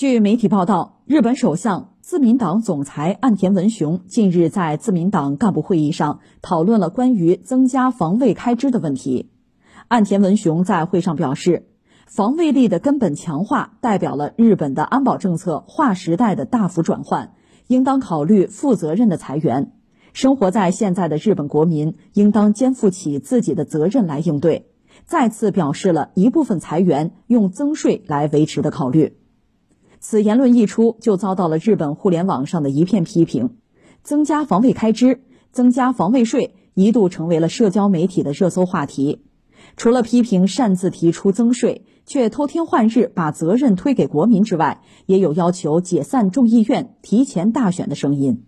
据媒体报道，日本首相自民党总裁岸田文雄近日在自民党干部会议上讨论了关于增加防卫开支的问题。岸田文雄在会上表示，防卫力的根本强化代表了日本的安保政策划时代的大幅转换，应当考虑负责任的裁员。生活在现在的日本国民应当肩负起自己的责任来应对。再次表示了一部分裁员用增税来维持的考虑。此言论一出，就遭到了日本互联网上的一片批评。增加防卫开支、增加防卫税，一度成为了社交媒体的热搜话题。除了批评擅自提出增税，却偷天换日把责任推给国民之外，也有要求解散众议院、提前大选的声音。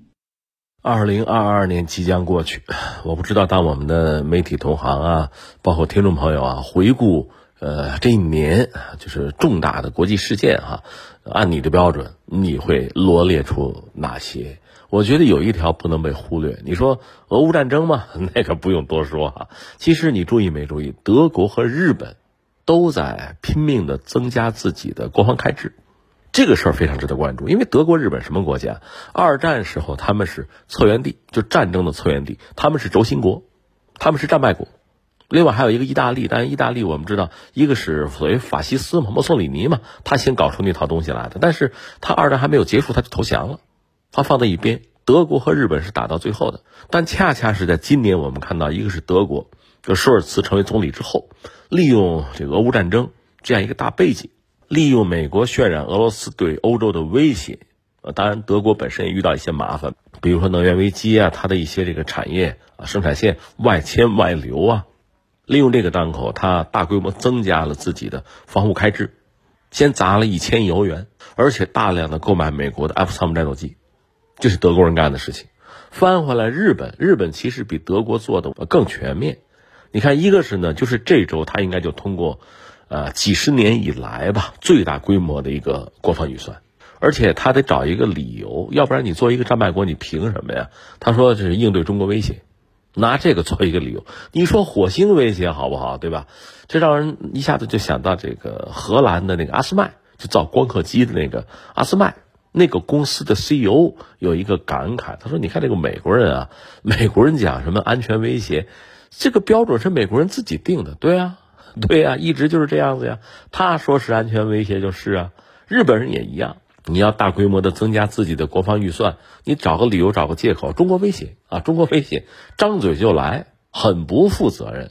二零二二年即将过去，我不知道当我们的媒体同行啊，包括听众朋友啊，回顾呃这一年就是重大的国际事件哈，按你的标准，你会罗列出哪些？我觉得有一条不能被忽略。你说俄乌战争嘛，那个不用多说哈。其实你注意没注意，德国和日本都在拼命的增加自己的国防开支。这个事儿非常值得关注，因为德国、日本什么国家？二战时候他们是策源地，就战争的策源地，他们是轴心国，他们是战败国。另外还有一个意大利，但是意大利我们知道，一个是所谓法西斯嘛，墨索里尼嘛，他先搞出那套东西来的，但是他二战还没有结束，他就投降了，他放在一边。德国和日本是打到最后的，但恰恰是在今年，我们看到一个是德国，就舒尔茨成为总理之后，利用这个俄乌战争这样一个大背景。利用美国渲染俄罗斯对欧洲的威胁，呃，当然德国本身也遇到一些麻烦，比如说能源危机啊，它的一些这个产业啊生产线外迁外流啊，利用这个当口，他大规模增加了自己的防护开支，先砸了一千亿欧元，而且大量的购买美国的 F 三五战斗机，这是德国人干的事情。翻回来，日本，日本其实比德国做的更全面。你看，一个是呢，就是这周他应该就通过。呃，几十年以来吧，最大规模的一个国防预算，而且他得找一个理由，要不然你作为一个战败国，你凭什么呀？他说这是应对中国威胁，拿这个做一个理由。你说火星威胁好不好？对吧？这让人一下子就想到这个荷兰的那个阿斯麦，就造光刻机的那个阿斯麦，那个公司的 CEO 有一个感慨，他说：“你看这个美国人啊，美国人讲什么安全威胁，这个标准是美国人自己定的，对啊。”对啊，一直就是这样子呀。他说是安全威胁就是啊，日本人也一样。你要大规模的增加自己的国防预算，你找个理由找个借口，中国威胁啊，中国威胁，张嘴就来，很不负责任。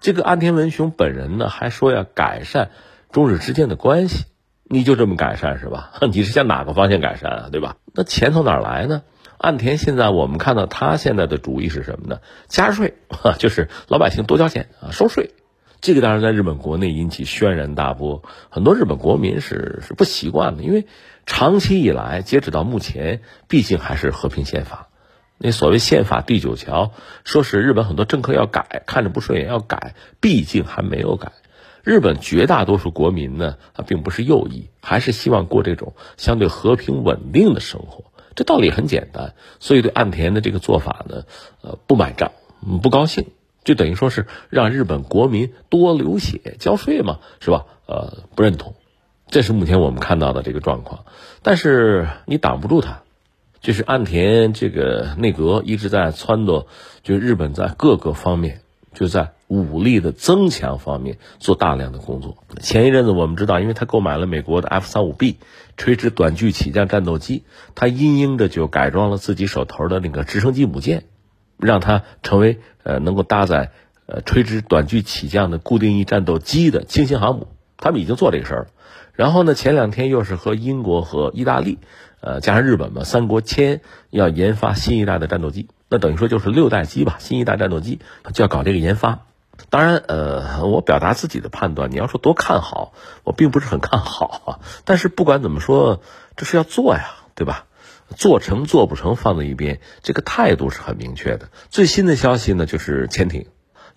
这个岸田文雄本人呢，还说要改善中日之间的关系，你就这么改善是吧？你是向哪个方向改善啊？对吧？那钱从哪来呢？岸田现在我们看到他现在的主意是什么呢？加税，就是老百姓多交钱啊，收税。这个当然在日本国内引起轩然大波，很多日本国民是是不习惯的，因为长期以来，截止到目前，毕竟还是和平宪法。那所谓宪法第九条，说是日本很多政客要改，看着不顺眼要改，毕竟还没有改。日本绝大多数国民呢，啊，并不是右翼，还是希望过这种相对和平稳定的生活。这道理很简单，所以对岸田的这个做法呢，呃，不买账，不高兴。就等于说是让日本国民多流血交税嘛，是吧？呃，不认同，这是目前我们看到的这个状况。但是你挡不住他，就是岸田这个内阁一直在撺掇，就日本在各个方面，就在武力的增强方面做大量的工作。前一阵子我们知道，因为他购买了美国的 F 三五 B 垂直短距起降战斗机，他因应着就改装了自己手头的那个直升机母舰。让它成为呃能够搭载呃垂直短距起降的固定翼战斗机的轻型航母，他们已经做这个事儿了。然后呢，前两天又是和英国和意大利，呃加上日本嘛，三国签要研发新一代的战斗机，那等于说就是六代机吧，新一代战斗机就要搞这个研发。当然，呃，我表达自己的判断，你要说多看好，我并不是很看好啊。但是不管怎么说，这是要做呀，对吧？做成做不成放在一边，这个态度是很明确的。最新的消息呢，就是潜艇，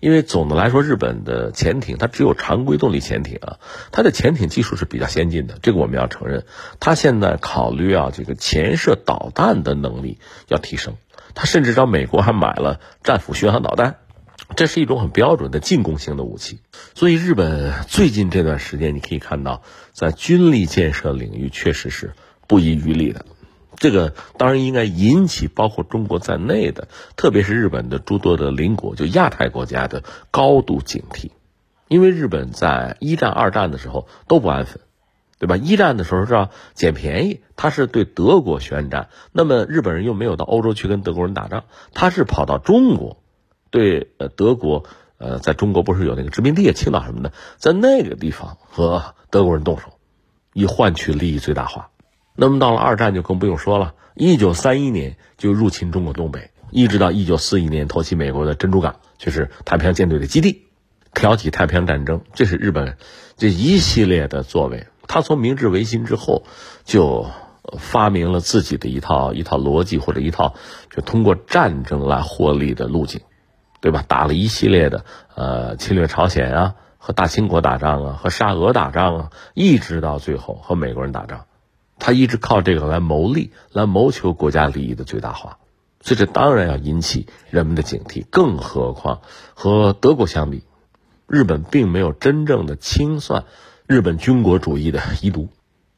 因为总的来说，日本的潜艇它只有常规动力潜艇啊，它的潜艇技术是比较先进的，这个我们要承认。它现在考虑啊，这个潜射导弹的能力要提升，它甚至找美国还买了战斧巡航导弹，这是一种很标准的进攻性的武器。所以，日本最近这段时间，你可以看到，在军力建设领域确实是不遗余力的。这个当然应该引起包括中国在内的，特别是日本的诸多的邻国，就亚太国家的高度警惕。因为日本在一战、二战的时候都不安分，对吧？一战的时候是要捡便宜，他是对德国宣战，那么日本人又没有到欧洲去跟德国人打仗，他是跑到中国，对呃德国呃在中国不是有那个殖民地啊青岛什么的，在那个地方和德国人动手，以换取利益最大化。那么到了二战就更不用说了，一九三一年就入侵中国东北，一直到一九四一年偷袭美国的珍珠港，就是太平洋舰队的基地，挑起太平洋战争，这是日本这一系列的作为。他从明治维新之后就发明了自己的一套一套逻辑或者一套就通过战争来获利的路径，对吧？打了一系列的呃侵略朝鲜啊，和大清国打仗啊，和沙俄打仗啊，一直到最后和美国人打仗。他一直靠这个来谋利，来谋求国家利益的最大化，所以这当然要引起人们的警惕。更何况和德国相比，日本并没有真正的清算日本军国主义的遗毒。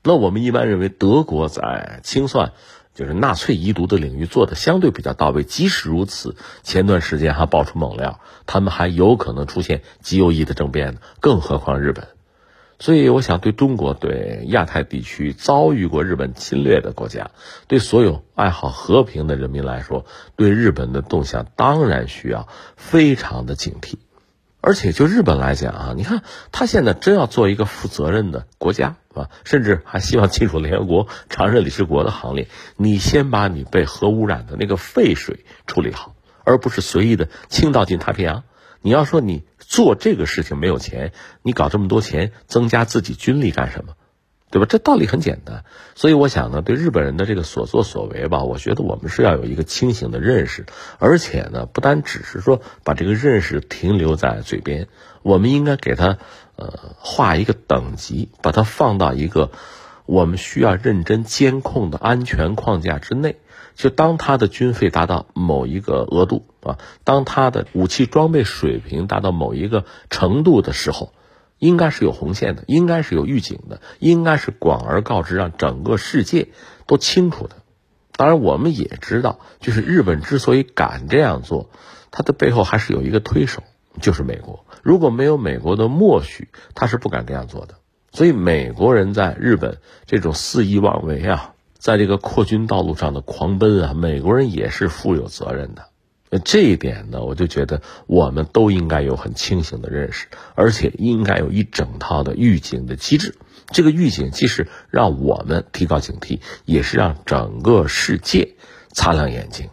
那我们一般认为，德国在清算就是纳粹遗毒的领域做的相对比较到位。即使如此，前段时间还爆出猛料，他们还有可能出现极右翼的政变呢。更何况日本。所以，我想对中国、对亚太地区遭遇过日本侵略的国家，对所有爱好和平的人民来说，对日本的动向当然需要非常的警惕。而且，就日本来讲啊，你看他现在真要做一个负责任的国家啊，甚至还希望进入联合国常任理事国的行列，你先把你被核污染的那个废水处理好，而不是随意的倾倒进太平洋。你要说你做这个事情没有钱，你搞这么多钱增加自己军力干什么？对吧？这道理很简单。所以我想呢，对日本人的这个所作所为吧，我觉得我们是要有一个清醒的认识，而且呢，不单只是说把这个认识停留在嘴边，我们应该给他呃画一个等级，把它放到一个我们需要认真监控的安全框架之内。就当他的军费达到某一个额度啊，当他的武器装备水平达到某一个程度的时候，应该是有红线的，应该是有预警的，应该是广而告之，让整个世界都清楚的。当然，我们也知道，就是日本之所以敢这样做，它的背后还是有一个推手，就是美国。如果没有美国的默许，他是不敢这样做的。所以，美国人在日本这种肆意妄为啊。在这个扩军道路上的狂奔啊，美国人也是负有责任的。那这一点呢，我就觉得我们都应该有很清醒的认识，而且应该有一整套的预警的机制。这个预警既是让我们提高警惕，也是让整个世界擦亮眼睛。